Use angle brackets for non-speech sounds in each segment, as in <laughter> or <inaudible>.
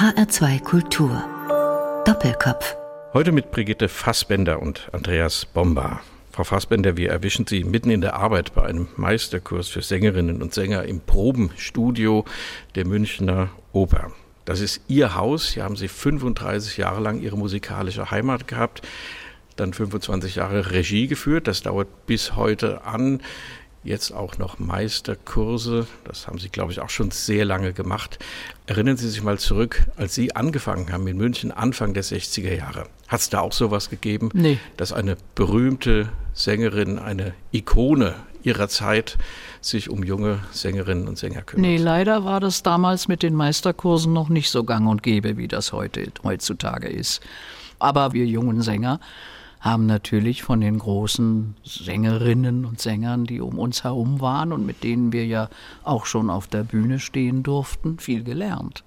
HR2 Kultur. Doppelkopf. Heute mit Brigitte Fassbender und Andreas Bomba. Frau Fassbender, wir erwischen Sie mitten in der Arbeit bei einem Meisterkurs für Sängerinnen und Sänger im Probenstudio der Münchner Oper. Das ist Ihr Haus. Hier haben Sie 35 Jahre lang Ihre musikalische Heimat gehabt, dann 25 Jahre Regie geführt. Das dauert bis heute an jetzt auch noch Meisterkurse. Das haben Sie, glaube ich, auch schon sehr lange gemacht. Erinnern Sie sich mal zurück, als Sie angefangen haben in München, Anfang der 60er Jahre. Hat es da auch sowas gegeben, nee. dass eine berühmte Sängerin, eine Ikone ihrer Zeit sich um junge Sängerinnen und Sänger kümmert? Nee, leider war das damals mit den Meisterkursen noch nicht so gang und gäbe, wie das heute, heutzutage ist. Aber wir jungen Sänger haben natürlich von den großen Sängerinnen und Sängern, die um uns herum waren und mit denen wir ja auch schon auf der Bühne stehen durften, viel gelernt.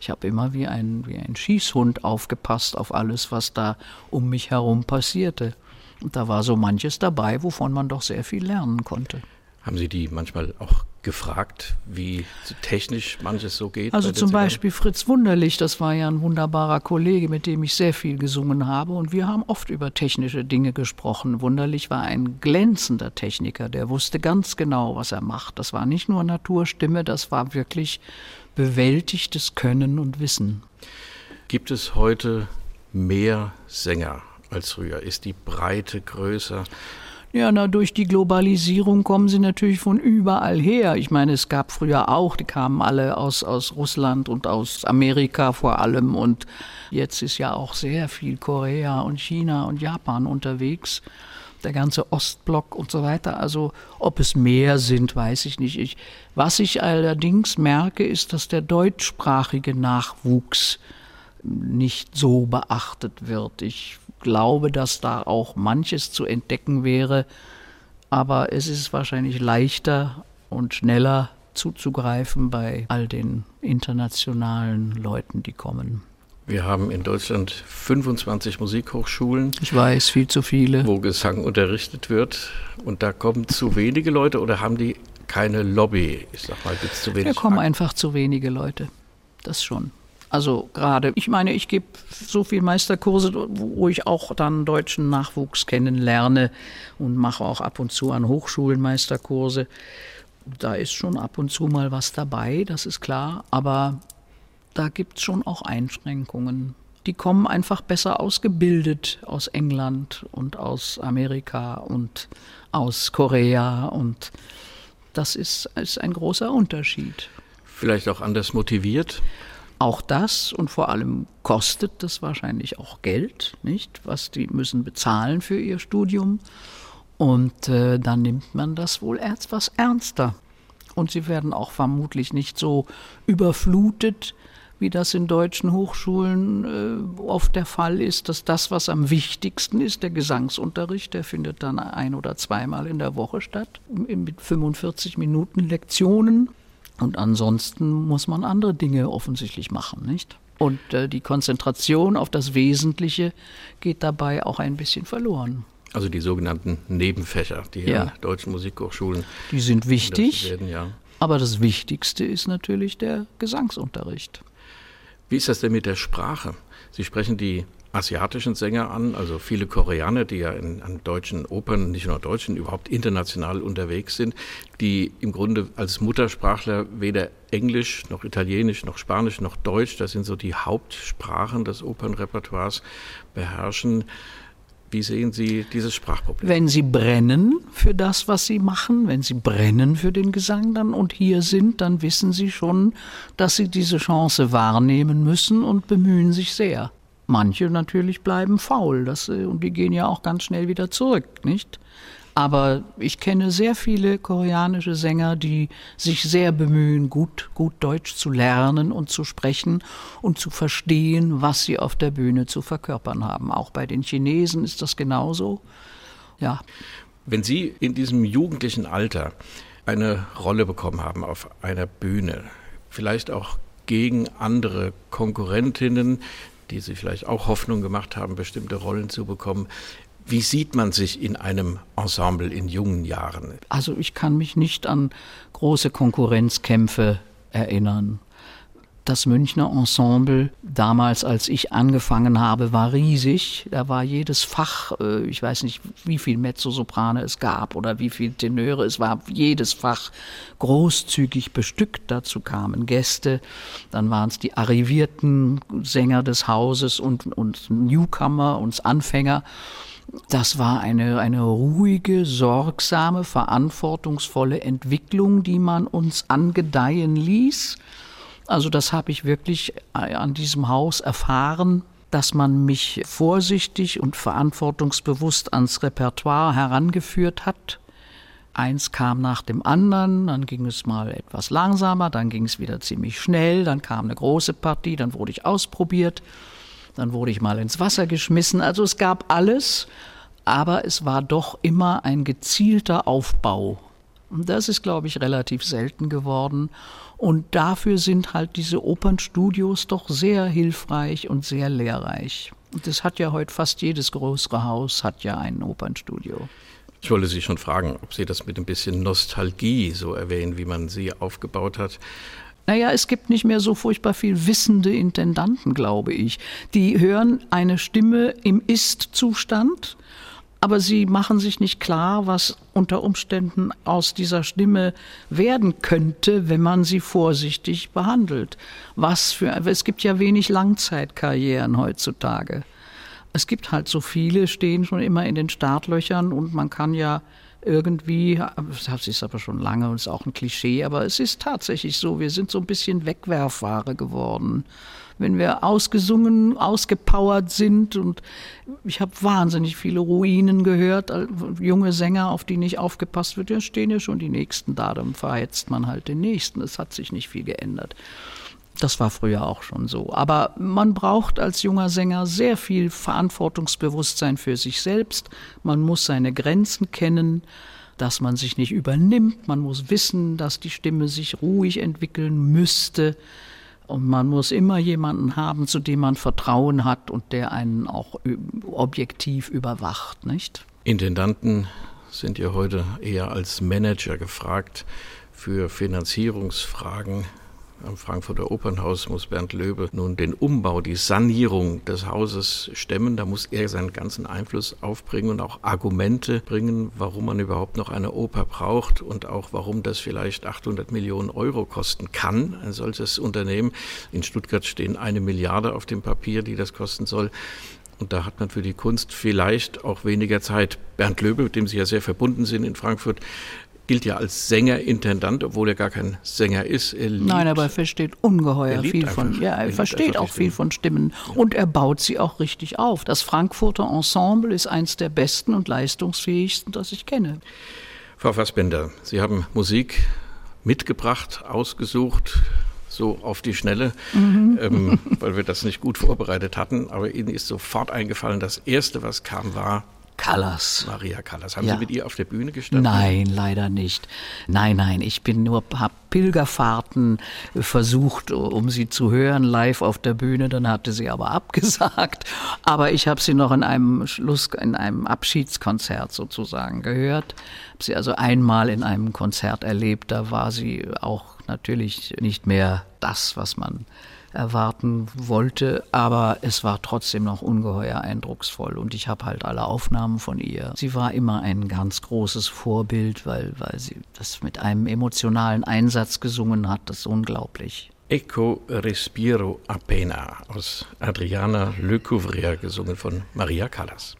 Ich habe immer wie ein, wie ein Schießhund aufgepasst auf alles, was da um mich herum passierte. Und da war so manches dabei, wovon man doch sehr viel lernen konnte. Haben Sie die manchmal auch gefragt, wie technisch manches so geht? Also zum Beispiel Fritz Wunderlich, das war ja ein wunderbarer Kollege, mit dem ich sehr viel gesungen habe und wir haben oft über technische Dinge gesprochen. Wunderlich war ein glänzender Techniker, der wusste ganz genau, was er macht. Das war nicht nur Naturstimme, das war wirklich bewältigtes Können und Wissen. Gibt es heute mehr Sänger als früher? Ist die Breite größer? Ja, na, durch die Globalisierung kommen sie natürlich von überall her. Ich meine, es gab früher auch, die kamen alle aus, aus Russland und aus Amerika vor allem. Und jetzt ist ja auch sehr viel Korea und China und Japan unterwegs. Der ganze Ostblock und so weiter. Also, ob es mehr sind, weiß ich nicht. Ich, was ich allerdings merke, ist, dass der deutschsprachige Nachwuchs nicht so beachtet wird. Ich glaube, dass da auch manches zu entdecken wäre, aber es ist wahrscheinlich leichter und schneller zuzugreifen bei all den internationalen Leuten, die kommen. Wir haben in Deutschland 25 Musikhochschulen. Ich weiß, viel zu viele. Wo Gesang unterrichtet wird. Und da kommen zu wenige Leute oder haben die keine Lobby? Ich sag mal, gibt es zu wenig? Da kommen einfach zu wenige Leute. Das schon. Also gerade, ich meine, ich gebe so viel Meisterkurse, wo ich auch dann deutschen Nachwuchs kennenlerne und mache auch ab und zu an Hochschulen Meisterkurse. Da ist schon ab und zu mal was dabei, das ist klar, aber da gibt es schon auch Einschränkungen. Die kommen einfach besser ausgebildet aus England und aus Amerika und aus Korea und das ist, ist ein großer Unterschied. Vielleicht auch anders motiviert? Auch das und vor allem kostet das wahrscheinlich auch Geld, nicht? Was die müssen bezahlen für ihr Studium. Und äh, dann nimmt man das wohl etwas ernster. Und sie werden auch vermutlich nicht so überflutet, wie das in deutschen Hochschulen äh, oft der Fall ist, dass das, was am wichtigsten ist, der Gesangsunterricht, der findet dann ein oder zweimal in der Woche statt, mit 45 Minuten Lektionen. Und ansonsten muss man andere Dinge offensichtlich machen, nicht? Und äh, die Konzentration auf das Wesentliche geht dabei auch ein bisschen verloren. Also die sogenannten Nebenfächer, die ja. an deutschen Musikhochschulen. Die sind wichtig. Werden, ja. Aber das Wichtigste ist natürlich der Gesangsunterricht. Wie ist das denn mit der Sprache? Sie sprechen die asiatischen Sänger an, also viele Koreaner, die ja in, an deutschen Opern, nicht nur deutschen, überhaupt international unterwegs sind, die im Grunde als Muttersprachler weder Englisch noch Italienisch noch Spanisch noch Deutsch, das sind so die Hauptsprachen des Opernrepertoires, beherrschen. Wie sehen Sie dieses Sprachproblem? Wenn Sie brennen für das, was Sie machen, wenn Sie brennen für den Gesang dann und hier sind, dann wissen Sie schon, dass Sie diese Chance wahrnehmen müssen und bemühen sich sehr. Manche natürlich bleiben faul, das, äh, und die gehen ja auch ganz schnell wieder zurück, nicht? Aber ich kenne sehr viele koreanische Sänger, die sich sehr bemühen, gut, gut Deutsch zu lernen und zu sprechen und zu verstehen, was sie auf der Bühne zu verkörpern haben. Auch bei den Chinesen ist das genauso. Ja. Wenn Sie in diesem jugendlichen Alter eine Rolle bekommen haben auf einer Bühne, vielleicht auch gegen andere Konkurrentinnen, die sich vielleicht auch Hoffnung gemacht haben, bestimmte Rollen zu bekommen. Wie sieht man sich in einem Ensemble in jungen Jahren? Also ich kann mich nicht an große Konkurrenzkämpfe erinnern. Das Münchner Ensemble, damals als ich angefangen habe, war riesig. Da war jedes Fach, äh, ich weiß nicht, wie viel Mezzosoprane es gab oder wie viel Tenöre, es war jedes Fach großzügig bestückt. Dazu kamen Gäste, dann waren es die arrivierten Sänger des Hauses und, und Newcomer, uns Anfänger. Das war eine, eine ruhige, sorgsame, verantwortungsvolle Entwicklung, die man uns angedeihen ließ. Also das habe ich wirklich äh, an diesem Haus erfahren, dass man mich vorsichtig und verantwortungsbewusst ans Repertoire herangeführt hat. Eins kam nach dem anderen, dann ging es mal etwas langsamer, dann ging es wieder ziemlich schnell, dann kam eine große Partie, dann wurde ich ausprobiert, dann wurde ich mal ins Wasser geschmissen. Also es gab alles, aber es war doch immer ein gezielter Aufbau. Und das ist, glaube ich, relativ selten geworden. Und dafür sind halt diese Opernstudios doch sehr hilfreich und sehr lehrreich. Und das hat ja heute fast jedes größere Haus hat ja ein Opernstudio. Ich wollte Sie schon fragen, ob Sie das mit ein bisschen Nostalgie so erwähnen, wie man sie aufgebaut hat. Naja, es gibt nicht mehr so furchtbar viel wissende Intendanten, glaube ich. Die hören eine Stimme im Ist-Zustand aber sie machen sich nicht klar, was unter Umständen aus dieser Stimme werden könnte, wenn man sie vorsichtig behandelt. Was für, es gibt ja wenig Langzeitkarrieren heutzutage. Es gibt halt so viele, stehen schon immer in den Startlöchern und man kann ja irgendwie, das ist aber schon lange und ist auch ein Klischee, aber es ist tatsächlich so, wir sind so ein bisschen Wegwerfware geworden wenn wir ausgesungen, ausgepowert sind. Und ich habe wahnsinnig viele Ruinen gehört, junge Sänger, auf die nicht aufgepasst wird. Ja, stehen ja schon die Nächsten da, dann verhetzt man halt den Nächsten. Es hat sich nicht viel geändert. Das war früher auch schon so. Aber man braucht als junger Sänger sehr viel Verantwortungsbewusstsein für sich selbst. Man muss seine Grenzen kennen, dass man sich nicht übernimmt. Man muss wissen, dass die Stimme sich ruhig entwickeln müsste. Und man muss immer jemanden haben, zu dem man Vertrauen hat und der einen auch objektiv überwacht, nicht? Intendanten sind ja heute eher als Manager gefragt für Finanzierungsfragen am Frankfurter Opernhaus muss Bernd Löbe nun den Umbau, die Sanierung des Hauses stemmen. Da muss er seinen ganzen Einfluss aufbringen und auch Argumente bringen, warum man überhaupt noch eine Oper braucht und auch warum das vielleicht 800 Millionen Euro kosten kann, ein solches Unternehmen. In Stuttgart stehen eine Milliarde auf dem Papier, die das kosten soll. Und da hat man für die Kunst vielleicht auch weniger Zeit. Bernd Löbe, mit dem Sie ja sehr verbunden sind in Frankfurt, gilt ja als Sänger-Intendant, obwohl er gar kein Sänger ist. Liebt, Nein, aber er versteht ungeheuer viel von, ja, er, er versteht auch viel von Stimmen und er baut sie auch richtig auf. Das Frankfurter Ensemble ist eins der besten und leistungsfähigsten, das ich kenne. Frau Fassbender, Sie haben Musik mitgebracht, ausgesucht, so auf die Schnelle, mhm. ähm, weil wir das nicht gut vorbereitet hatten. Aber Ihnen ist sofort eingefallen, das Erste, was kam, war Callas. Maria Callas. Haben ja. Sie mit ihr auf der Bühne gestanden? Nein, leider nicht. Nein, nein, ich bin nur habe Pilgerfahrten versucht, um sie zu hören live auf der Bühne. Dann hatte sie aber <laughs> abgesagt. Aber ich habe sie noch in einem Schluss, in einem Abschiedskonzert sozusagen gehört. Habe sie also einmal in einem Konzert erlebt. Da war sie auch natürlich nicht mehr das, was man erwarten wollte, aber es war trotzdem noch ungeheuer eindrucksvoll und ich habe halt alle Aufnahmen von ihr. Sie war immer ein ganz großes Vorbild, weil, weil sie das mit einem emotionalen Einsatz gesungen hat, das ist unglaublich. Eco Respiro Appena aus Adriana Le Couvrier, gesungen von Maria Callas.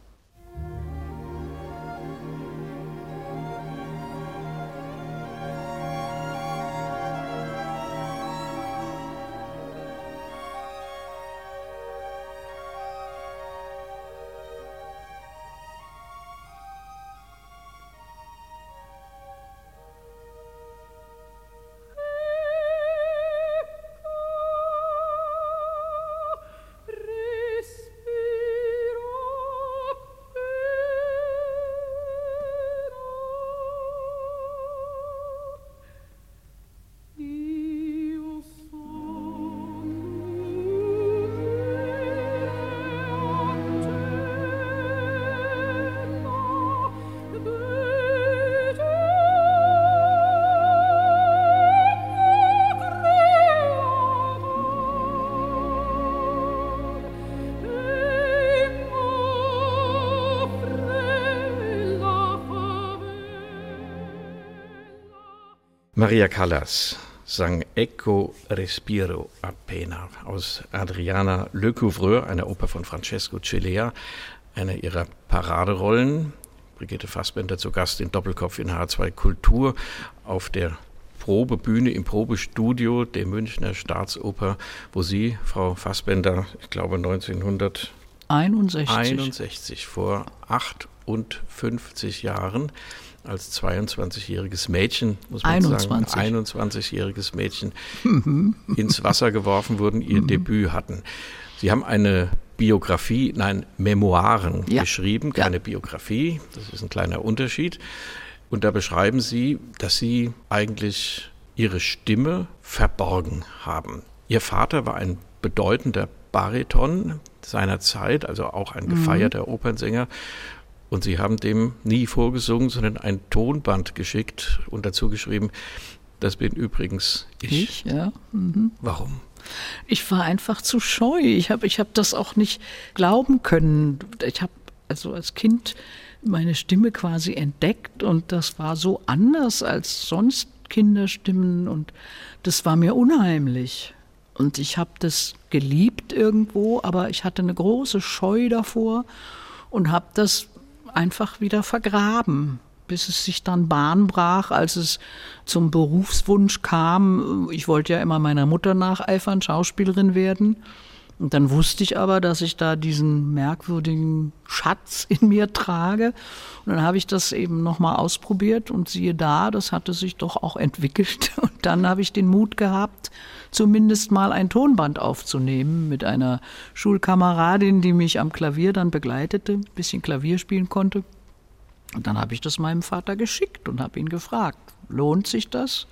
Maria Callas sang Ecco Respiro appena aus Adriana Le Couvreur, einer Oper von Francesco Celea, einer ihrer Paraderollen. Brigitte Fassbender zu Gast in Doppelkopf in H2 Kultur auf der Probebühne im Probestudio der Münchner Staatsoper, wo Sie, Frau Fassbender, ich glaube 1961, 61, vor 58 Jahren, als 22-jähriges Mädchen, muss man 21. sagen, 21-jähriges Mädchen ins Wasser geworfen wurden, ihr mhm. Debüt hatten. Sie haben eine Biografie, nein, Memoiren ja. geschrieben, keine ja. Biografie, das ist ein kleiner Unterschied. Und da beschreiben Sie, dass Sie eigentlich Ihre Stimme verborgen haben. Ihr Vater war ein bedeutender Bariton seiner Zeit, also auch ein mhm. gefeierter mhm. Opernsänger. Und Sie haben dem nie vorgesungen, sondern ein Tonband geschickt und dazu geschrieben, das bin übrigens ich. Ich, ja. Mhm. Warum? Ich war einfach zu scheu. Ich habe ich hab das auch nicht glauben können. Ich habe also als Kind meine Stimme quasi entdeckt und das war so anders als sonst Kinderstimmen und das war mir unheimlich. Und ich habe das geliebt irgendwo, aber ich hatte eine große Scheu davor und habe das einfach wieder vergraben, bis es sich dann Bahn brach, als es zum Berufswunsch kam. Ich wollte ja immer meiner Mutter nacheifern, Schauspielerin werden. Und dann wusste ich aber, dass ich da diesen merkwürdigen Schatz in mir trage. Und dann habe ich das eben nochmal ausprobiert und siehe da, das hatte sich doch auch entwickelt. <laughs> Und dann habe ich den Mut gehabt, zumindest mal ein Tonband aufzunehmen mit einer Schulkameradin, die mich am Klavier dann begleitete, ein bisschen Klavier spielen konnte. Und dann habe ich das meinem Vater geschickt und habe ihn gefragt, lohnt sich das?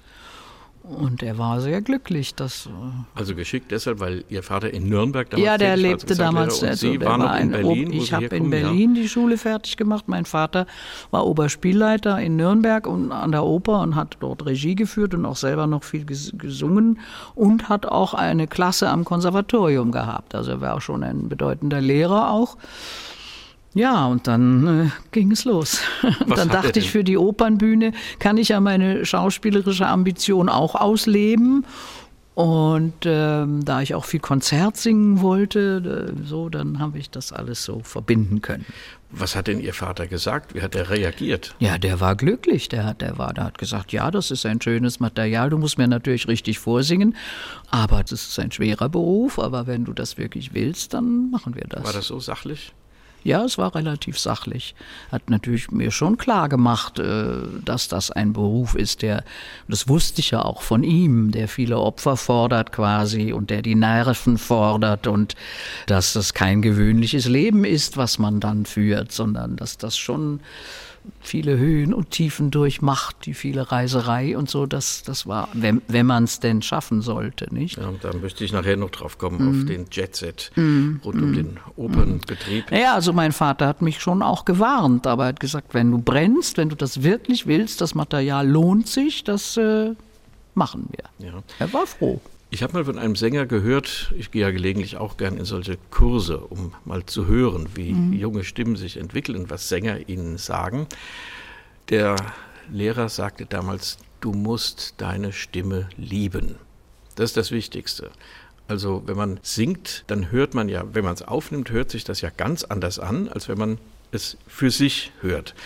Und er war sehr glücklich. Dass, äh, also geschickt deshalb, weil Ihr Vater in Nürnberg damals Ja, der lebte damals. Und also, Sie waren noch in Berlin. ich habe in Berlin ja. die Schule fertig gemacht. Mein Vater war Oberspielleiter in Nürnberg und an der Oper und hat dort Regie geführt und auch selber noch viel gesungen und hat auch eine Klasse am Konservatorium gehabt. Also er war auch schon ein bedeutender Lehrer auch. Ja, und dann äh, ging es los. <laughs> dann dachte ich, für die Opernbühne kann ich ja meine schauspielerische Ambition auch ausleben. Und ähm, da ich auch viel Konzert singen wollte, äh, so, dann habe ich das alles so verbinden können. Was hat denn Ihr Vater gesagt? Wie hat er reagiert? Ja, der war glücklich. Der hat, der war, der hat gesagt, ja, das ist ein schönes Material. Du musst mir natürlich richtig vorsingen, aber das ist ein schwerer Beruf. Aber wenn du das wirklich willst, dann machen wir das. War das so sachlich? Ja, es war relativ sachlich. Hat natürlich mir schon klar gemacht, äh, dass das ein Beruf ist, der, das wusste ich ja auch von ihm, der viele Opfer fordert quasi und der die Nerven fordert und dass das kein gewöhnliches Leben ist, was man dann führt, sondern dass das schon viele Höhen und Tiefen durchmacht, die viele Reiserei und so. Das, das war, wenn, wenn man es denn schaffen sollte, nicht? Ja, da möchte ich nachher noch drauf kommen, mm. auf mhm. den Jetset mm. rund um mm. den Opernbetrieb. Ja, also mein Vater hat mich schon auch gewarnt, aber er hat gesagt, wenn du brennst, wenn du das wirklich willst, das Material lohnt sich, das äh, machen wir. Ja. Er war froh. Ich habe mal von einem Sänger gehört, ich gehe ja gelegentlich auch gern in solche Kurse, um mal zu hören, wie mhm. junge Stimmen sich entwickeln, was Sänger ihnen sagen. Der Lehrer sagte damals, du musst deine Stimme lieben. Das ist das Wichtigste. Also wenn man singt, dann hört man ja, wenn man es aufnimmt, hört sich das ja ganz anders an, als wenn man es für sich hört.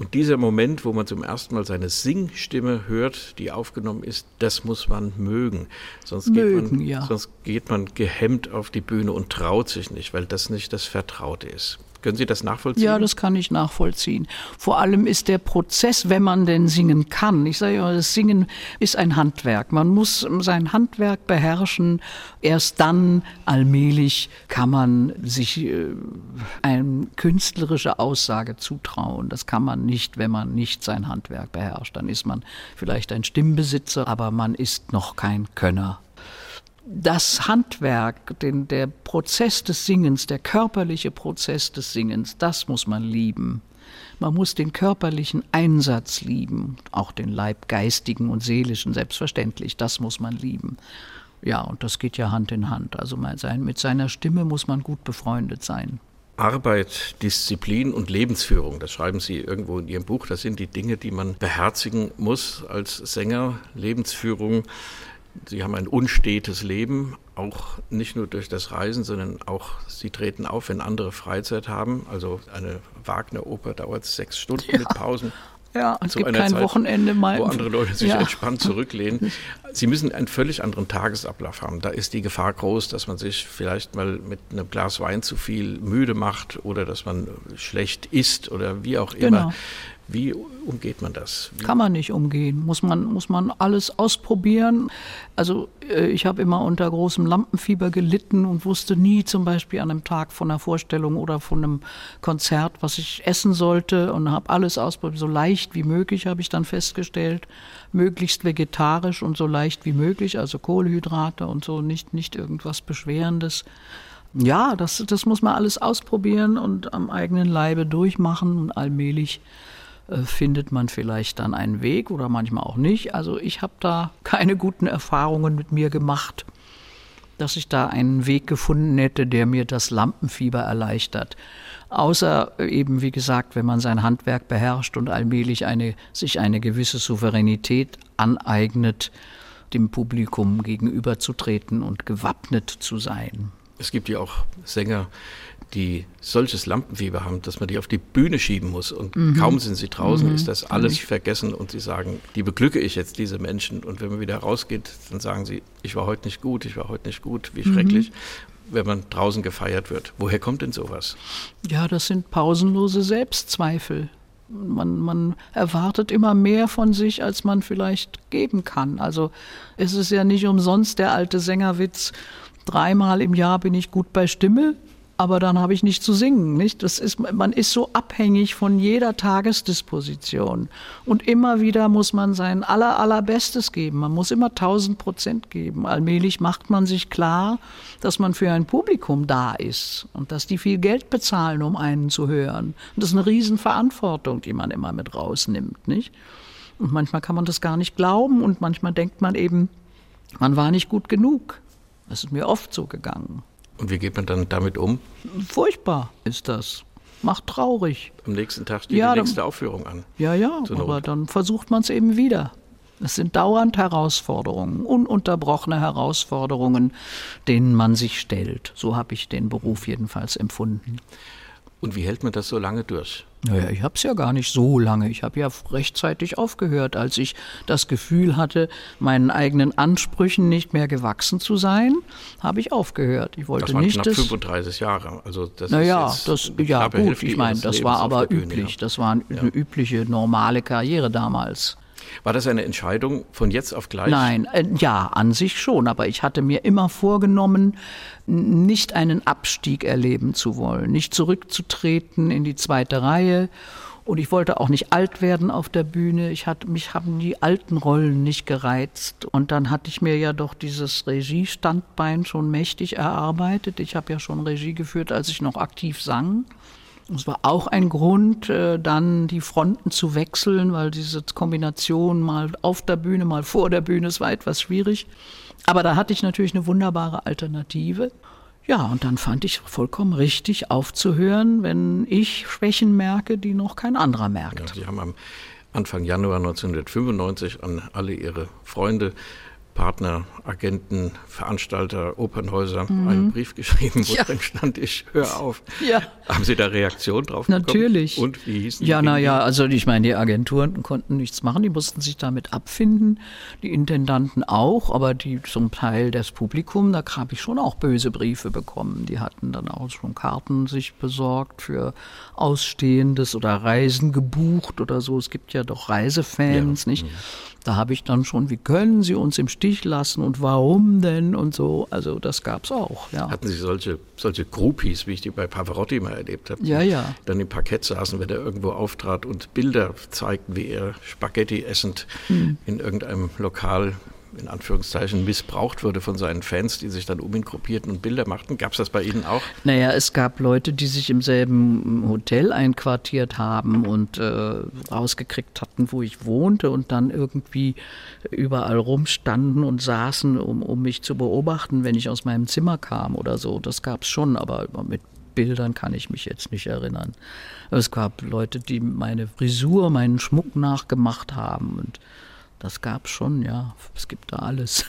Und dieser Moment, wo man zum ersten Mal seine Singstimme hört, die aufgenommen ist, das muss man mögen. Sonst, mögen, geht, man, ja. sonst geht man gehemmt auf die Bühne und traut sich nicht, weil das nicht das Vertraute ist. Können Sie das nachvollziehen? Ja, das kann ich nachvollziehen. Vor allem ist der Prozess, wenn man denn singen kann. Ich sage immer, das Singen ist ein Handwerk. Man muss sein Handwerk beherrschen. Erst dann allmählich kann man sich äh, eine künstlerische Aussage zutrauen. Das kann man nicht, wenn man nicht sein Handwerk beherrscht. Dann ist man vielleicht ein Stimmbesitzer, aber man ist noch kein Könner das Handwerk, den, der Prozess des Singens, der körperliche Prozess des Singens, das muss man lieben. Man muss den körperlichen Einsatz lieben, auch den leibgeistigen und seelischen, selbstverständlich, das muss man lieben. Ja, und das geht ja Hand in Hand. Also mit seiner Stimme muss man gut befreundet sein. Arbeit, Disziplin und Lebensführung. Das schreiben Sie irgendwo in Ihrem Buch. Das sind die Dinge, die man beherzigen muss als Sänger. Lebensführung. Sie haben ein unstetes Leben, auch nicht nur durch das Reisen, sondern auch Sie treten auf, wenn andere Freizeit haben. Also eine Wagner-Oper dauert sechs Stunden ja. mit Pausen. Ja, es gibt kein Zeit, Wochenende mal. Wo andere Leute sich ja. entspannt <laughs> zurücklehnen. Sie müssen einen völlig anderen Tagesablauf haben. Da ist die Gefahr groß, dass man sich vielleicht mal mit einem Glas Wein zu viel müde macht oder dass man schlecht isst oder wie auch immer. Genau. Wie umgeht man das? Wie Kann man nicht umgehen. Muss man, muss man alles ausprobieren. Also äh, ich habe immer unter großem Lampenfieber gelitten und wusste nie zum Beispiel an einem Tag von einer Vorstellung oder von einem Konzert, was ich essen sollte und habe alles ausprobiert. So leicht wie möglich habe ich dann festgestellt. Möglichst vegetarisch und so leicht wie möglich, also Kohlenhydrate und so, nicht, nicht irgendwas Beschwerendes. Ja, das, das muss man alles ausprobieren und am eigenen Leibe durchmachen und allmählich äh, findet man vielleicht dann einen Weg oder manchmal auch nicht. Also ich habe da keine guten Erfahrungen mit mir gemacht, dass ich da einen Weg gefunden hätte, der mir das Lampenfieber erleichtert. Außer eben, wie gesagt, wenn man sein Handwerk beherrscht und allmählich eine, sich eine gewisse Souveränität aneignet, dem Publikum gegenüberzutreten und gewappnet zu sein. Es gibt ja auch Sänger, die solches Lampenfieber haben, dass man die auf die Bühne schieben muss. Und mhm. kaum sind sie draußen, mhm. ist das alles vergessen und sie sagen, die beglücke ich jetzt, diese Menschen. Und wenn man wieder rausgeht, dann sagen sie, ich war heute nicht gut, ich war heute nicht gut, wie schrecklich. Mhm. Wenn man draußen gefeiert wird. Woher kommt denn sowas? Ja, das sind pausenlose Selbstzweifel. Man, man, erwartet immer mehr von sich, als man vielleicht geben kann. Also es ist ja nicht umsonst der alte Sängerwitz, dreimal im Jahr bin ich gut bei Stimme, aber dann habe ich nicht zu singen. Nicht? Das ist, man ist so abhängig von jeder Tagesdisposition. Und immer wieder muss man sein aller, allerbestes geben. Man muss immer 1000 Prozent geben. Allmählich macht man sich klar, dass man für ein Publikum da ist und dass die viel Geld bezahlen, um einen zu hören. Und das ist eine Riesenverantwortung, die man immer mit rausnimmt. Nicht? Und manchmal kann man das gar nicht glauben und manchmal denkt man eben, man war nicht gut genug. Das ist mir oft so gegangen. Und wie geht man dann damit um? Furchtbar ist das. Macht traurig. Am nächsten Tag steht ja, die nächste dann, Aufführung an. Ja, ja, aber dann versucht man es eben wieder. Es sind dauernd Herausforderungen, ununterbrochene Herausforderungen, denen man sich stellt. So habe ich den Beruf jedenfalls empfunden. Und wie hält man das so lange durch? Naja, ich habe es ja gar nicht so lange. Ich habe ja rechtzeitig aufgehört, als ich das Gefühl hatte, meinen eigenen Ansprüchen nicht mehr gewachsen zu sein, habe ich aufgehört. Ich wollte das waren nicht knapp 35 Jahre. Also das naja, ist das ja gut. Ich meine, das war aber üblich. Das war eine ja. übliche normale Karriere damals. War das eine Entscheidung von jetzt auf gleich? Nein, äh, ja, an sich schon. Aber ich hatte mir immer vorgenommen, nicht einen Abstieg erleben zu wollen, nicht zurückzutreten in die zweite Reihe. Und ich wollte auch nicht alt werden auf der Bühne. Ich hatte, mich haben die alten Rollen nicht gereizt. Und dann hatte ich mir ja doch dieses Regiestandbein schon mächtig erarbeitet. Ich habe ja schon Regie geführt, als ich noch aktiv sang. Es war auch ein Grund, äh, dann die Fronten zu wechseln, weil diese Kombination mal auf der Bühne, mal vor der Bühne, es war etwas schwierig. Aber da hatte ich natürlich eine wunderbare Alternative. Ja, und dann fand ich vollkommen richtig aufzuhören, wenn ich Schwächen merke, die noch kein anderer merkt. Ja, Sie haben am Anfang Januar 1995 an alle Ihre Freunde Partner, Agenten, Veranstalter, Opernhäuser mhm. einen Brief geschrieben, wo ja. drin stand, ich höre auf. Ja. Haben Sie da Reaktion drauf Natürlich. Bekommen? Und wie hießen die? Ja, naja, also ich meine, die Agenturen konnten nichts machen, die mussten sich damit abfinden, die Intendanten auch, aber die zum Teil das Publikum, da habe ich schon auch böse Briefe bekommen. Die hatten dann auch schon Karten sich besorgt für Ausstehendes oder Reisen gebucht oder so. Es gibt ja doch Reisefans, ja. nicht? Mhm. Da habe ich dann schon, wie können Sie uns im Stich lassen und warum denn und so. Also das gab es auch. Ja. Hatten Sie solche, solche Groupies, wie ich die bei Pavarotti mal erlebt habe? Ja, ja. Dann im Parkett saßen, wenn er irgendwo auftrat und Bilder zeigten, wie er Spaghetti essend hm. in irgendeinem Lokal in Anführungszeichen missbraucht wurde von seinen Fans, die sich dann um ihn gruppierten und Bilder machten. Gab es das bei Ihnen auch? Naja, es gab Leute, die sich im selben Hotel einquartiert haben und äh, rausgekriegt hatten, wo ich wohnte und dann irgendwie überall rumstanden und saßen, um, um mich zu beobachten, wenn ich aus meinem Zimmer kam oder so. Das gab es schon, aber mit Bildern kann ich mich jetzt nicht erinnern. Es gab Leute, die meine Frisur, meinen Schmuck nachgemacht haben und das gab es schon, ja. Es gibt da alles.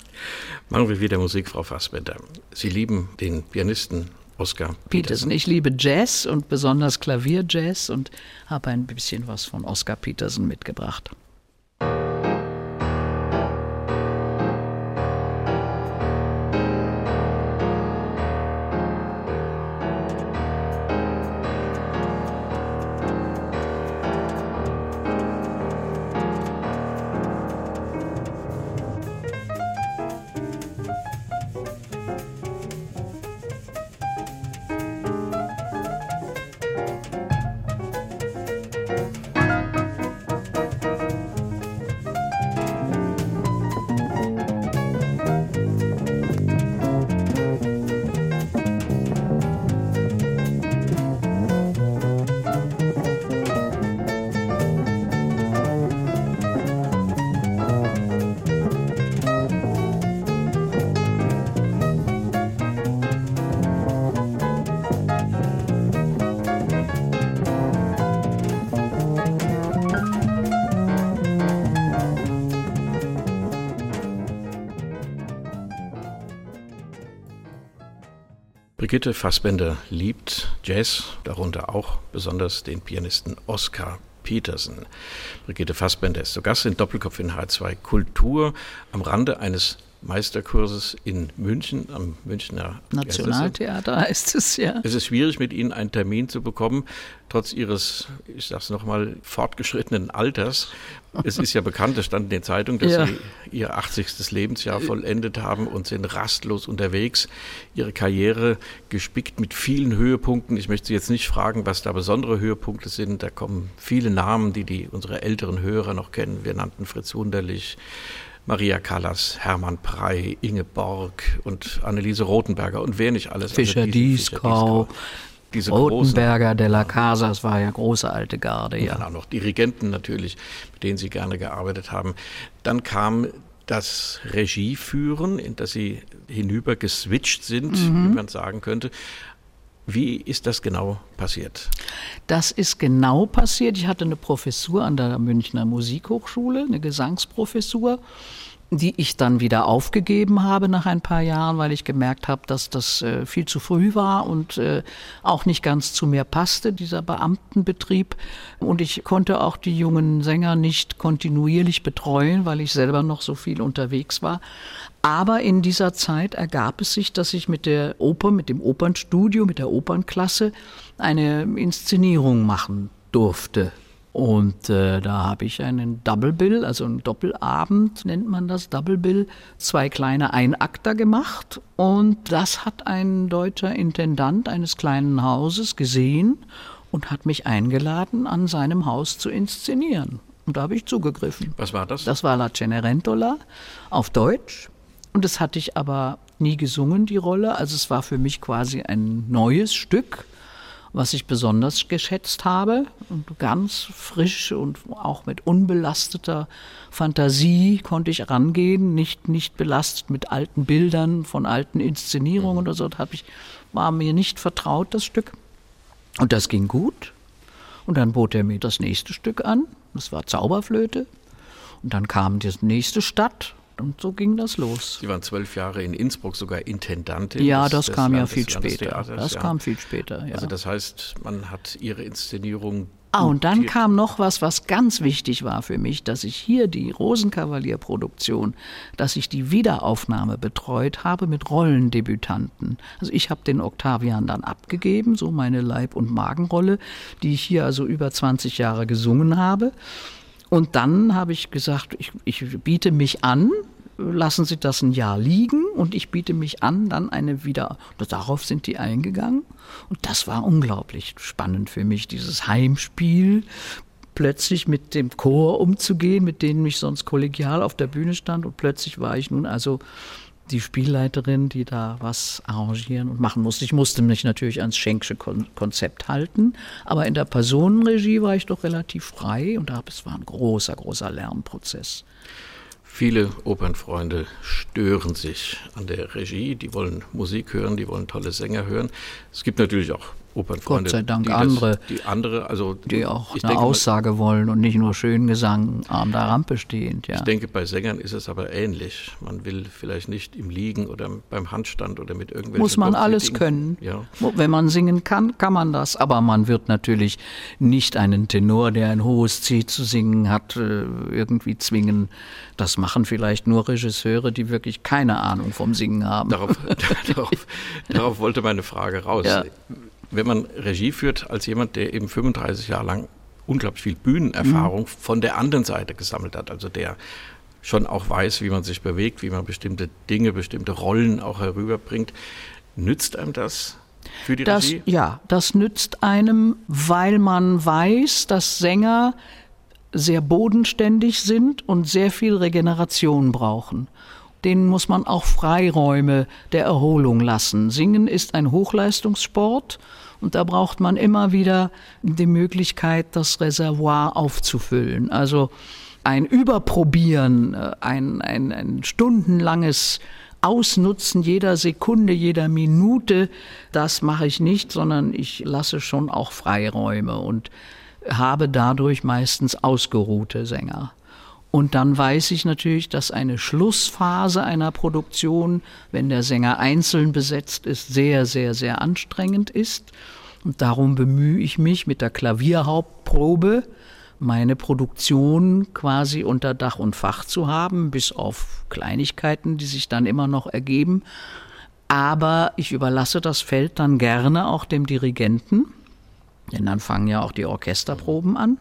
<laughs> Machen wir wieder Musik, Frau Fassbender. Sie lieben den Pianisten Oscar Peterson. Peterson. Ich liebe Jazz und besonders Klavierjazz und habe ein bisschen was von Oscar Peterson mitgebracht. Brigitte Fassbender liebt Jazz, darunter auch besonders den Pianisten Oscar Peterson. Brigitte Fassbender ist zu Gast in Doppelkopf in H2 Kultur am Rande eines Meisterkurses in München, am Münchner Nationaltheater heißt es ja. Es ist schwierig, mit Ihnen einen Termin zu bekommen, trotz Ihres, ich sag's nochmal, fortgeschrittenen Alters. Es ist ja bekannt, es stand in den Zeitungen, dass ja. Sie Ihr 80. Lebensjahr vollendet haben und sind rastlos unterwegs. Ihre Karriere gespickt mit vielen Höhepunkten. Ich möchte Sie jetzt nicht fragen, was da besondere Höhepunkte sind. Da kommen viele Namen, die, die unsere älteren Hörer noch kennen. Wir nannten Fritz Wunderlich, Maria Callas, Hermann Prey, Inge Borg und Anneliese Rothenberger und wer nicht alles. Fischer also Dieskau. Diese Rotenberger, de la Casa, das war ja große alte Garde, ja. Und dann auch noch Dirigenten natürlich, mit denen Sie gerne gearbeitet haben. Dann kam das Regieführen, in das Sie hinüber geswitcht sind, mhm. wie man sagen könnte. Wie ist das genau passiert? Das ist genau passiert. Ich hatte eine Professur an der Münchner Musikhochschule, eine Gesangsprofessur die ich dann wieder aufgegeben habe nach ein paar Jahren, weil ich gemerkt habe, dass das äh, viel zu früh war und äh, auch nicht ganz zu mir passte, dieser Beamtenbetrieb. Und ich konnte auch die jungen Sänger nicht kontinuierlich betreuen, weil ich selber noch so viel unterwegs war. Aber in dieser Zeit ergab es sich, dass ich mit der Oper, mit dem Opernstudio, mit der Opernklasse eine Inszenierung machen durfte und äh, da habe ich einen Double Bill, also einen Doppelabend nennt man das, Double Bill, zwei kleine Einakter gemacht. Und das hat ein deutscher Intendant eines kleinen Hauses gesehen und hat mich eingeladen, an seinem Haus zu inszenieren. Und da habe ich zugegriffen. Was war das? Das war La Cenerentola auf Deutsch. Und das hatte ich aber nie gesungen, die Rolle. Also es war für mich quasi ein neues Stück was ich besonders geschätzt habe. Und ganz frisch und auch mit unbelasteter Fantasie konnte ich rangehen, nicht, nicht belastet mit alten Bildern von alten Inszenierungen mhm. oder so. Das ich, war mir nicht vertraut, das Stück. Und das ging gut. Und dann bot er mir das nächste Stück an. Das war Zauberflöte. Und dann kam die nächste Stadt und so ging das los. Sie waren zwölf Jahre in Innsbruck sogar Intendantin. Ja, das des, kam des ja viel später. Das ja. kam viel später, ja. Also das heißt, man hat ihre Inszenierung Ah, und dann kam noch was, was ganz wichtig war für mich, dass ich hier die Rosenkavalier-Produktion, dass ich die Wiederaufnahme betreut habe mit Rollendebütanten. Also ich habe den Octavian dann abgegeben, so meine Leib- und Magenrolle, die ich hier also über 20 Jahre gesungen habe. Und dann habe ich gesagt, ich, ich biete mich an, lassen Sie das ein Jahr liegen und ich biete mich an, dann eine wieder. Darauf sind die eingegangen und das war unglaublich spannend für mich, dieses Heimspiel. Plötzlich mit dem Chor umzugehen, mit denen ich sonst kollegial auf der Bühne stand und plötzlich war ich nun also die Spielleiterin, die da was arrangieren und machen musste. Ich musste mich natürlich ans Schenksche Konzept halten, aber in der Personenregie war ich doch relativ frei und es war ein großer, großer Lernprozess. Viele Opernfreunde stören sich an der Regie, die wollen Musik hören, die wollen tolle Sänger hören. Es gibt natürlich auch Opernfreunde. Gott sei Dank die andere, das, die andere, also die auch eine Aussage wollen und nicht nur schön Gesang an der Rampe stehend. Ja. Ich denke, bei Sängern ist es aber ähnlich. Man will vielleicht nicht im Liegen oder beim Handstand oder mit irgendwelchen. Muss man alles können. Ja. Wenn man singen kann, kann man das. Aber man wird natürlich nicht einen Tenor, der ein hohes C zu singen hat, äh, irgendwie zwingen. Das machen vielleicht nur Regisseure, die wirklich keine Ahnung vom Singen haben. Darauf, <laughs> darauf, darauf wollte meine Frage raus. Ja. Wenn man Regie führt als jemand, der eben 35 Jahre lang unglaublich viel Bühnenerfahrung von der anderen Seite gesammelt hat, also der schon auch weiß, wie man sich bewegt, wie man bestimmte Dinge, bestimmte Rollen auch herüberbringt, nützt einem das für die Das, Regie? ja, das nützt einem, weil man weiß, dass Sänger sehr bodenständig sind und sehr viel Regeneration brauchen. Denen muss man auch Freiräume der Erholung lassen. Singen ist ein Hochleistungssport und da braucht man immer wieder die Möglichkeit, das Reservoir aufzufüllen. Also ein Überprobieren, äh, ein, ein, ein stundenlanges Ausnutzen jeder Sekunde, jeder Minute, das mache ich nicht, sondern ich lasse schon auch Freiräume und habe dadurch meistens ausgeruhte Sänger. Und dann weiß ich natürlich, dass eine Schlussphase einer Produktion, wenn der Sänger einzeln besetzt ist, sehr, sehr, sehr anstrengend ist. Und darum bemühe ich mich mit der Klavierhauptprobe, meine Produktion quasi unter Dach und Fach zu haben, bis auf Kleinigkeiten, die sich dann immer noch ergeben. Aber ich überlasse das Feld dann gerne auch dem Dirigenten, denn dann fangen ja auch die Orchesterproben an.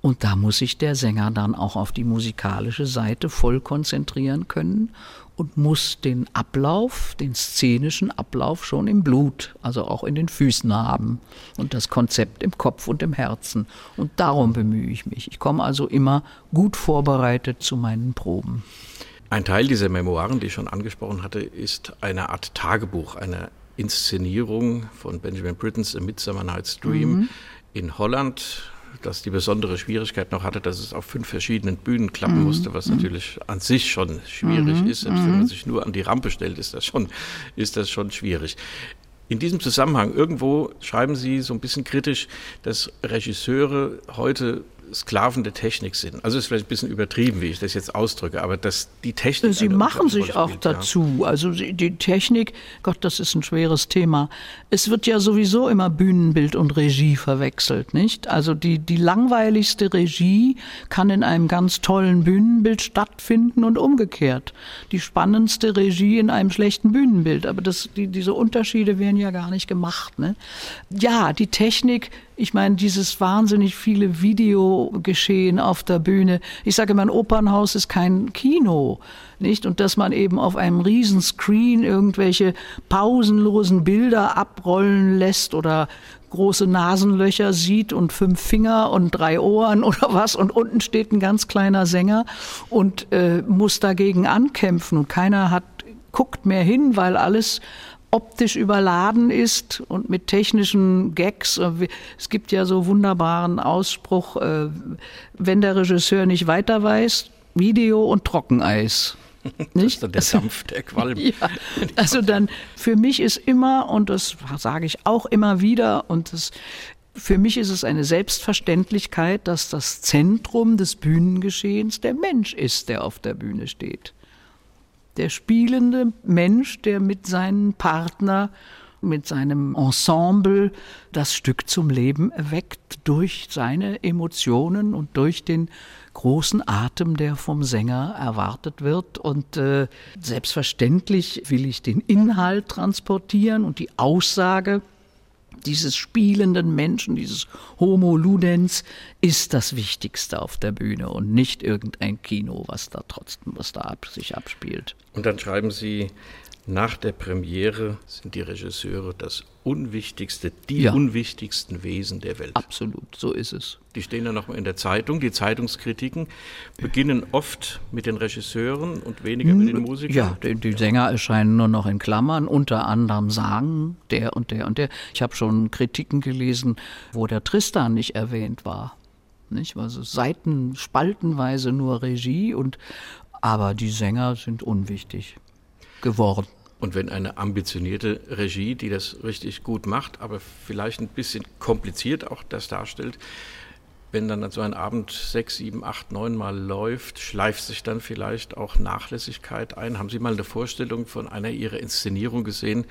Und da muss sich der Sänger dann auch auf die musikalische Seite voll konzentrieren können und muss den Ablauf, den szenischen Ablauf schon im Blut, also auch in den Füßen haben und das Konzept im Kopf und im Herzen. Und darum bemühe ich mich. Ich komme also immer gut vorbereitet zu meinen Proben. Ein Teil dieser Memoiren, die ich schon angesprochen hatte, ist eine Art Tagebuch, eine Inszenierung von Benjamin Brittens A Midsummer Night's Dream in Holland, das die besondere Schwierigkeit noch hatte, dass es auf fünf verschiedenen Bühnen klappen musste, was natürlich an sich schon schwierig ist. Selbst wenn man sich nur an die Rampe stellt, ist das schon, ist das schon schwierig. In diesem Zusammenhang, irgendwo schreiben Sie so ein bisschen kritisch, dass Regisseure heute Sklaven der Technik sind. Also ist vielleicht ein bisschen übertrieben, wie ich das jetzt ausdrücke, aber dass die Technik. Sie machen sich auch spielt, ja. dazu. Also sie- die Technik, Gott, das ist ein schweres Thema. Es wird ja sowieso immer Bühnenbild und Regie verwechselt, nicht? Also die, die langweiligste Regie kann in einem ganz tollen Bühnenbild stattfinden und umgekehrt. Die spannendste Regie in einem schlechten Bühnenbild. Aber das, die, diese Unterschiede werden ja gar nicht gemacht. Ne? Ja, die Technik ich meine, dieses wahnsinnig viele Videogeschehen auf der Bühne. Ich sage immer, ein Opernhaus ist kein Kino, nicht? Und dass man eben auf einem riesen Screen irgendwelche pausenlosen Bilder abrollen lässt oder große Nasenlöcher sieht und fünf Finger und drei Ohren <laughs> oder was und unten steht ein ganz kleiner Sänger und äh, muss dagegen ankämpfen und keiner hat guckt mehr hin, weil alles optisch überladen ist und mit technischen Gags. Es gibt ja so wunderbaren Ausspruch, äh, wenn der Regisseur nicht weiter weiß, Video und Trockeneis. <laughs> Das ist dann der <laughs> Dampf, der Qualm. Ja, also dann für mich ist immer, und das sage ich auch immer wieder, und das, für mich ist es eine Selbstverständlichkeit, dass das Zentrum des Bühnengeschehens der Mensch ist, der auf der Bühne steht. Der spielende Mensch, der mit seinem Partner, mit seinem Ensemble das Stück zum Leben erweckt durch seine Emotionen und durch den großen Atem, der vom Sänger erwartet wird. Und äh, selbstverständlich will ich den Inhalt transportieren und die Aussage dieses spielenden Menschen, dieses Homo Ludens, ist das Wichtigste auf der Bühne und nicht irgendein Kino, was da trotzdem, was da ab, sich abspielt. Und dann schreiben Sie, nach der Premiere sind die Regisseure das unwichtigste, die Ja. unwichtigsten Wesen der Welt. Absolut, so ist es. Die stehen dann nochmal in der Zeitung. Die Zeitungskritiken beginnen oft mit den Regisseuren und weniger mit den Musikern. Ja, die, die Sänger erscheinen nur noch in Klammern, unter anderem sagen der und der und der. Ich habe schon Kritiken gelesen, wo der Tristan nicht erwähnt war. Nicht? Also Seiten, spaltenweise nur Regie und Aber die Sänger sind unwichtig geworden. Und wenn eine ambitionierte Regie, die das richtig gut macht, aber vielleicht ein bisschen kompliziert auch das darstellt, wenn dann so ein Abend sechs, sieben, acht, neun Mal läuft, schleift sich dann vielleicht auch Nachlässigkeit ein. Haben Sie mal eine Vorstellung von einer Ihrer Inszenierung gesehen,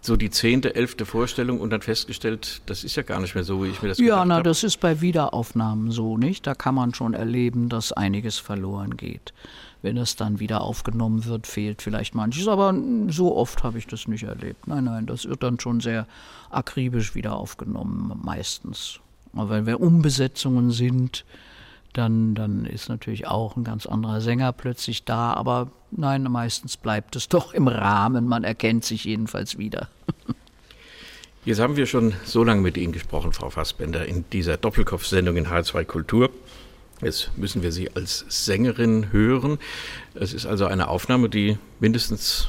so die zehnte, elfte Vorstellung und dann festgestellt, das ist ja gar nicht mehr so, wie ich mir das Ja, na, habe. das ist bei Wiederaufnahmen so, nicht? Da kann man schon erleben, dass einiges verloren geht. Wenn es dann wieder aufgenommen wird, fehlt vielleicht manches, aber so oft habe ich das nicht erlebt. Nein, nein, das wird dann schon sehr akribisch wieder aufgenommen, meistens. Aber wenn wir Umbesetzungen sind, dann, dann ist natürlich auch ein ganz anderer Sänger plötzlich da. Aber nein, meistens bleibt es <laughs> doch im Rahmen. Man erkennt sich jedenfalls wieder. <laughs> Jetzt haben wir schon so lange mit Ihnen gesprochen, Frau Fassbender, in dieser Doppelkopf-Sendung in H2 Kultur. Jetzt müssen wir Sie als Sängerin hören. Es ist also eine Aufnahme, die mindestens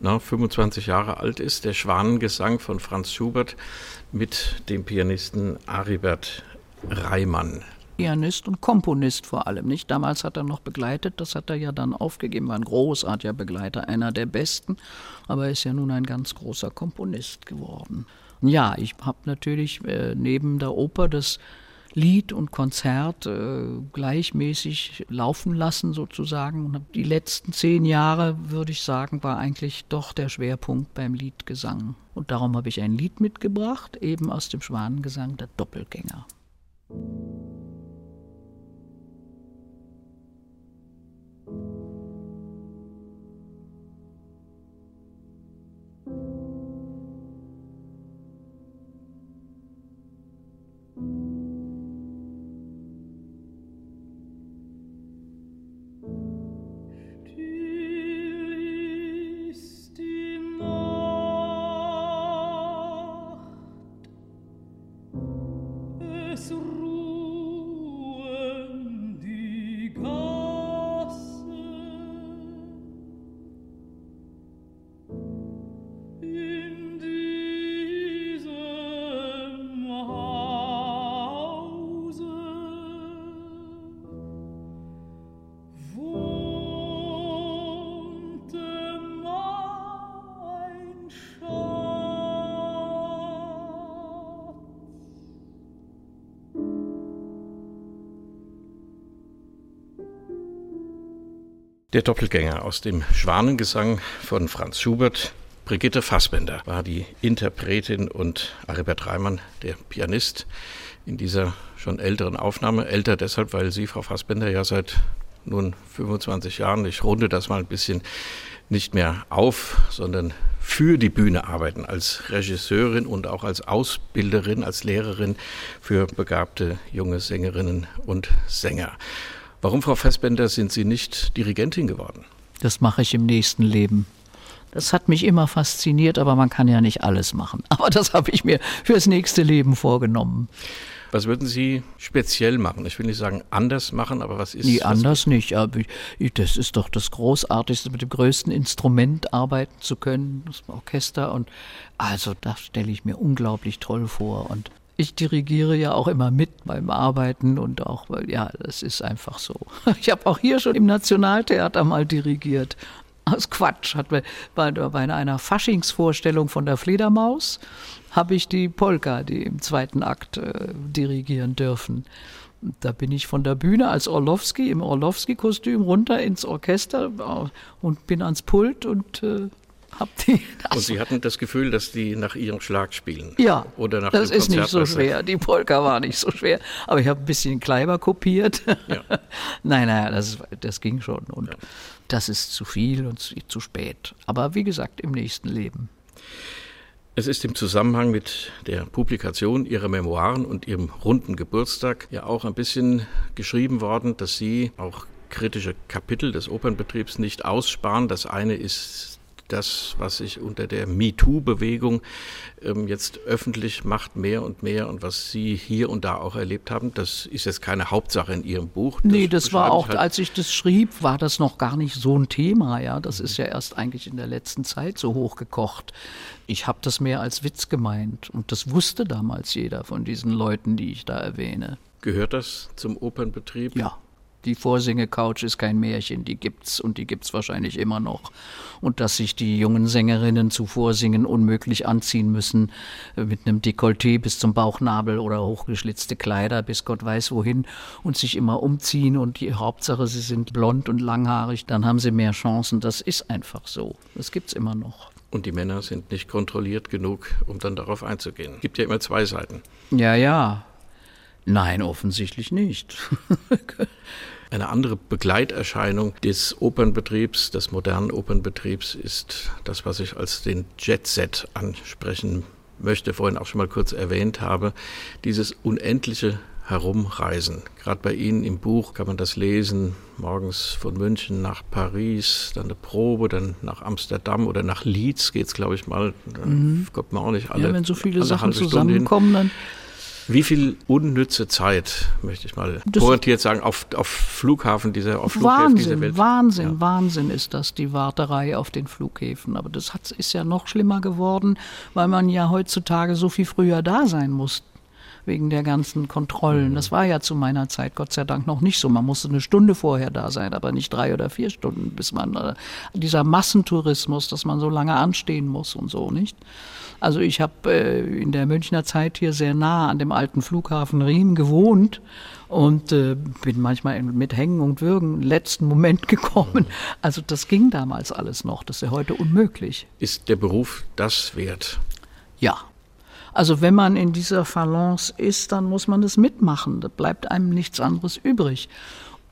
na, 25 Jahre alt ist. Der Schwanengesang von Franz Schubert mit dem Pianisten Aribert Reimann. Pianist und Komponist vor allem, nicht? Damals hat er noch begleitet, das hat er ja dann aufgegeben, war ein großartiger Begleiter, einer der besten, aber er ist ja nun ein ganz großer Komponist geworden. Ja, ich habe natürlich äh, neben der Oper das Lied und Konzert äh, gleichmäßig laufen lassen sozusagen. Und die letzten zehn Jahre, würde ich sagen, war eigentlich doch der Schwerpunkt beim Liedgesang. Und darum habe ich ein Lied mitgebracht, eben aus dem Schwanengesang, der Doppelgänger. Der Doppelgänger aus dem Schwanengesang von Franz Schubert. Brigitte Fassbender war die Interpretin und Aribert Reimann, der Pianist, in dieser schon älteren Aufnahme. Älter deshalb, weil Sie, Frau Fassbender, ja seit nun 25 Jahren, ich runde das mal ein bisschen, nicht mehr auf, sondern für die Bühne arbeiten, als Regisseurin und auch als Ausbilderin, als Lehrerin für begabte junge Sängerinnen und Sänger. Warum, Frau Fassbender, sind Sie nicht Dirigentin geworden? Das mache ich im nächsten Leben. Das hat mich immer fasziniert, aber man kann ja nicht alles machen. <laughs> Aber das habe ich mir fürs nächste Leben vorgenommen. Was würden Sie speziell machen? Ich will nicht sagen anders machen, aber was ist Nee, anders nicht. Aber ich, das ist doch das Großartigste, mit dem größten Instrument arbeiten zu können, das Orchester. Und also das stelle ich mir unglaublich toll vor. Und ich dirigiere ja auch immer mit beim Arbeiten und auch, ja, das ist einfach so. <laughs> Ich habe auch hier schon im Nationaltheater mal dirigiert. Aus Quatsch. Hat bei, bei, bei einer Faschingsvorstellung von der Fledermaus habe ich die Polka, die im zweiten Akt äh, dirigieren dürfen. Da bin ich von der Bühne als Orlowski im Orlowski-Kostüm runter ins Orchester äh, und bin ans Pult und äh, hab die. Und Sie hatten das Gefühl, dass die nach Ihrem Schlag spielen? Ja, Oder nach das ist nicht so schwer. Die Polka war nicht so schwer. Aber ich habe ein bisschen Kleiber kopiert. Ja. <laughs> nein, nein, das, das ging schon. Und das ist zu viel und zu, zu spät. Aber wie gesagt, im nächsten Leben. Es ist im Zusammenhang mit der Publikation Ihrer Memoiren und Ihrem runden Geburtstag ja auch ein bisschen geschrieben worden, dass Sie auch kritische Kapitel des Opernbetriebs nicht aussparen. Das eine ist das, was sich unter der MeToo-Bewegung ähm, jetzt öffentlich macht, mehr und mehr und was Sie hier und da auch erlebt haben, das ist jetzt keine Hauptsache in Ihrem Buch. Nee, das war auch, halt als ich das schrieb, war das noch gar nicht so ein Thema. Ja, das ist ja erst eigentlich in der letzten Zeit so hochgekocht. Ich habe das mehr als Witz gemeint und das wusste damals jeder von diesen Leuten, die ich da erwähne. Gehört das zum Opernbetrieb? Ja, Die Vorsinge-Couch ist kein Märchen, die gibt's und die gibt's wahrscheinlich immer noch. Und dass sich die jungen Sängerinnen zu Vorsingen unmöglich anziehen müssen, äh, mit einem Dekolleté bis zum Bauchnabel oder hochgeschlitzte Kleider bis Gott weiß wohin und sich immer umziehen und die Hauptsache, sie sind blond und langhaarig, dann haben sie mehr Chancen. Das ist einfach so. Das gibt's immer noch. Und die Männer sind nicht kontrolliert genug, um dann darauf einzugehen. Es gibt ja immer zwei Seiten. Ja, ja. Nein, offensichtlich nicht. <laughs> Eine andere Begleiterscheinung des Opernbetriebs, des modernen Opernbetriebs, ist das, was ich als den Jet-Set ansprechen möchte, vorhin auch schon mal kurz erwähnt habe, dieses unendliche Herumreisen. Gerade bei Ihnen im Buch kann man das lesen, morgens von München nach Paris, dann eine Probe, dann nach Amsterdam oder nach Leeds geht es, glaube ich, mal. Da mhm. kommt man auch nicht alle. Ja, wenn so viele Sachen zusammenkommen, dann wie viel unnütze Zeit, möchte ich mal pointiert sagen, auf, auf Flughafen dieser, auf Flughäfen dieser Welt. Wahnsinn, ja. Wahnsinn ist das, die Warterei auf den Flughäfen. Aber das hat, ist ja noch schlimmer geworden, weil man ja heutzutage so viel früher da sein muss wegen der ganzen Kontrollen. Mhm. Das war ja zu meiner Zeit Gott sei Dank noch nicht so. Man musste eine Stunde vorher da sein, aber nicht drei oder vier Stunden, bis man äh, dieser Massentourismus, dass man so lange anstehen muss und so, nicht? Also ich habe äh, in der Münchner Zeit hier sehr nah an dem alten Flughafen Riem gewohnt und äh, bin manchmal mit Hängen und Würgen letzten Moment <laughs> gekommen. Also das ging damals alles noch. Das ist ja heute unmöglich. Ist der Beruf das wert? Ja, also wenn man in dieser Phalanx ist, dann muss man das mitmachen. Da bleibt einem nichts anderes übrig.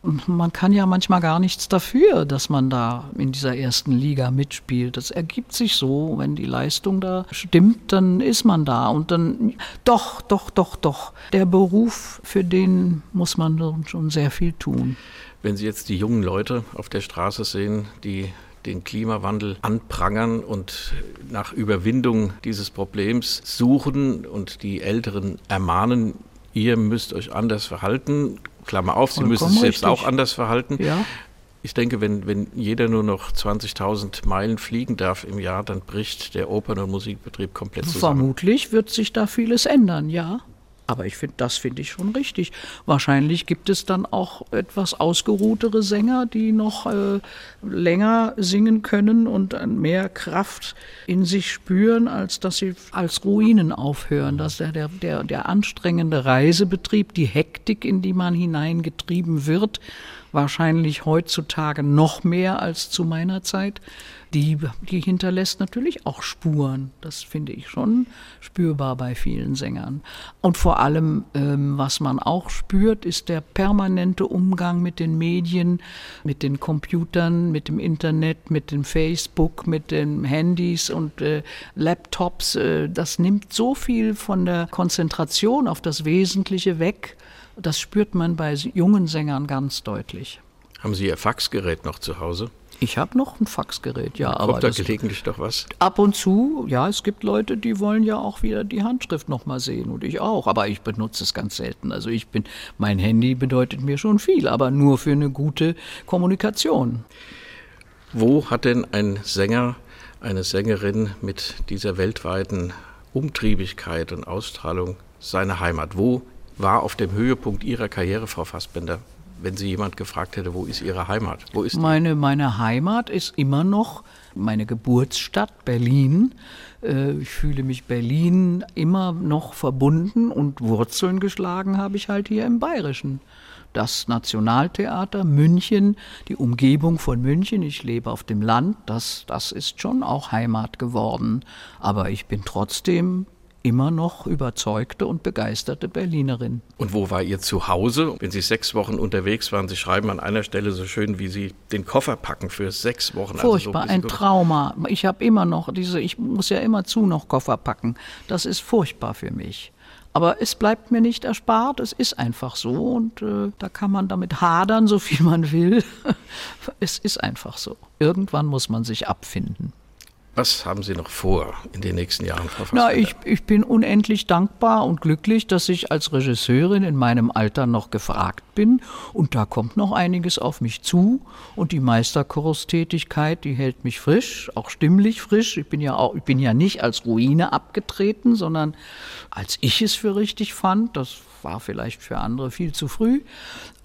Man kann ja manchmal gar nichts dafür, dass man da in dieser ersten Liga mitspielt. Das ergibt sich so, wenn die Leistung da stimmt, dann ist man da. Und dann, doch, doch, doch, doch. Der Beruf, für den muss man schon sehr viel tun. Wenn Sie jetzt die jungen Leute auf der Straße sehen, die den Klimawandel anprangern und nach Überwindung dieses Problems suchen und die Älteren ermahnen, ihr müsst euch anders verhalten. Klammer auf, sie müssen sich selbst auch anders verhalten. Ja. Ich denke, wenn, wenn jeder nur noch 20.000 Meilen fliegen darf im Jahr, dann bricht der Opern- und Musikbetrieb komplett zusammen. Vermutlich wird sich da vieles ändern, ja. Aber ich finde, das finde ich schon richtig. Wahrscheinlich gibt es dann auch etwas ausgeruhtere Sänger, die noch äh, länger singen können und mehr Kraft in sich spüren, als dass sie als Ruinen aufhören. Dass der, der, der, der anstrengende Reisebetrieb, die Hektik, in die man hineingetrieben wird, wahrscheinlich heutzutage noch mehr als zu meiner Zeit, die, die hinterlässt natürlich auch Spuren. Das finde ich schon spürbar bei vielen Sängern. Und vor allem, ähm, was man auch spürt, ist der permanente Umgang mit den Medien, mit den Computern, mit dem Internet, mit dem Facebook, mit den Handys und äh, Laptops. Äh, das nimmt so viel von der Konzentration auf das Wesentliche weg. Das spürt man bei jungen Sängern ganz deutlich. Haben Sie Ihr Faxgerät noch zu Hause? Ich habe noch ein Faxgerät, ja. Kommt aber da gelegentlich doch was? Ab und zu, ja, es gibt Leute, die wollen ja auch wieder die Handschrift noch mal sehen und ich auch, aber ich benutze es ganz selten. Also ich bin, mein Handy bedeutet mir schon viel, aber nur für eine gute Kommunikation. Wo hat denn ein Sänger, eine Sängerin mit dieser weltweiten Umtriebigkeit und Ausstrahlung seine Heimat? Wo war auf dem Höhepunkt Ihrer Karriere, Frau Fassbender? Wenn Sie jemand gefragt hätte, wo ist Ihre Heimat? Wo ist meine, meine Heimat ist immer noch meine Geburtsstadt Berlin. Äh, ich fühle mich Berlin immer noch verbunden und Wurzeln geschlagen habe ich halt hier im Bayerischen. Das Nationaltheater München, die Umgebung von München, ich lebe auf dem Land, das, das ist schon auch Heimat geworden. Aber ich bin trotzdem immer noch überzeugte und begeisterte Berlinerin. Und wo war Ihr Zuhause? Wenn Sie sechs Wochen unterwegs waren, Sie schreiben an einer Stelle so schön, wie Sie den Koffer packen für sechs Wochen. Furchtbar, also so ein Trauma. Ich habe immer noch diese, ich muss ja immer zu noch Koffer packen. Das ist furchtbar für mich. Aber es bleibt mir nicht erspart, es ist einfach so und äh, da kann man damit hadern, so viel man will. <laughs> es ist einfach so. Irgendwann muss man sich abfinden. Was haben Sie noch vor in den nächsten Jahren, Frau Fassbender? Na, ich, ich bin unendlich dankbar und glücklich, dass ich als Regisseurin in meinem Alter noch gefragt bin. Und da kommt noch einiges auf mich zu. Und die Meisterkurstätigkeit, die hält mich frisch, auch stimmlich frisch. Ich bin ja auch, ich bin ja nicht als Ruine abgetreten, sondern als ich es für richtig fand. Das war vielleicht für andere viel zu früh.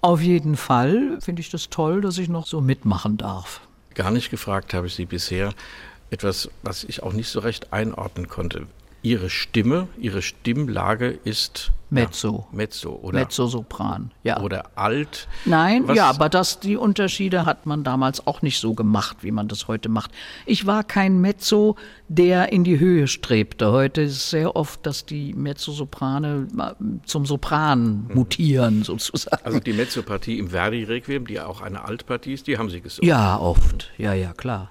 Auf jeden Fall finde ich das toll, dass ich noch so mitmachen darf. Gar nicht gefragt habe ich Sie bisher etwas, was ich auch nicht so recht einordnen konnte. Ihre Stimme, Ihre Stimmlage ist Mezzo. Ja, Mezzo oder Mezzosopran, ja. Oder alt. Nein, Was? ja, aber das, die Unterschiede hat man damals auch nicht so gemacht, wie man das heute macht. Ich war kein Mezzo, der in die Höhe strebte. Heute ist es sehr oft, dass die Mezzosoprane zum Sopran mhm. mutieren, sozusagen. Also die Mezzopartie im Verdi-Requiem, die auch eine Altpartie ist, die haben Sie gesungen? Ja, oft. Ja, ja, klar.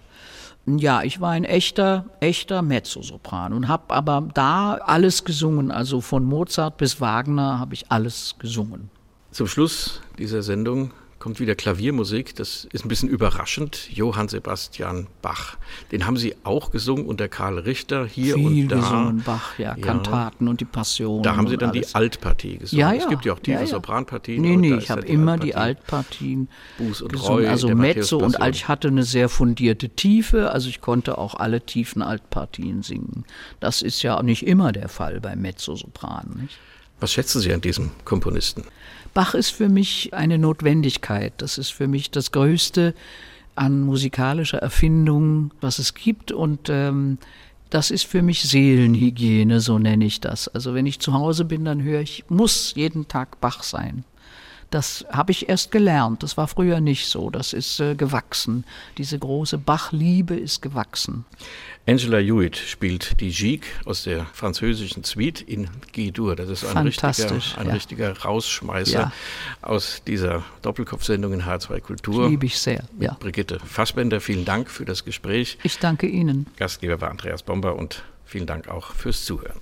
Ja, ich war ein echter, echter Mezzosopran und habe aber da alles gesungen. Also von Mozart bis Wagner habe ich alles gesungen. Zum Schluss dieser Sendung kommt wieder Klaviermusik. Das ist ein bisschen überraschend. Johann Sebastian Bach. Den haben Sie auch gesungen unter Karl Richter hier Viel und da. gesungen, Bach, ja, ja. Kantaten und die Passion. Da haben Sie dann alles. die Altpartie gesungen. Ja, ja. Es gibt ja auch tiefe ja, ja. Sopranpartien. Nee, nee, ich habe immer die Altpartien Buß und gesungen. Reue, also Mezzo und ich hatte eine sehr fundierte Tiefe. Also ich konnte auch alle tiefen Altpartien singen. Das ist ja auch nicht immer der Fall bei Mezzosopranen. Was schätzen Sie an diesem Komponisten? Bach ist für mich eine Notwendigkeit. Das ist für mich das Größte an musikalischer Erfindung, was es gibt. Und ähm, das ist für mich Seelenhygiene, so nenne ich das. Also wenn ich zu Hause bin, dann höre ich, muss jeden Tag Bach sein. Das habe ich erst gelernt. Das war früher nicht so. Das ist äh, gewachsen. Diese große Bachliebe ist gewachsen. Angela Hewitt spielt die Gigue aus der französischen Suite in G-Dur. Das ist ein, richtiger, ein ja. richtiger Rausschmeißer ja. aus dieser Doppelkopfsendung in H2 Kultur. Liebe ich sehr, ja. Brigitte Fassbender, vielen Dank für das Gespräch. Ich danke Ihnen. Gastgeber war Andreas Bomber und vielen Dank auch fürs Zuhören.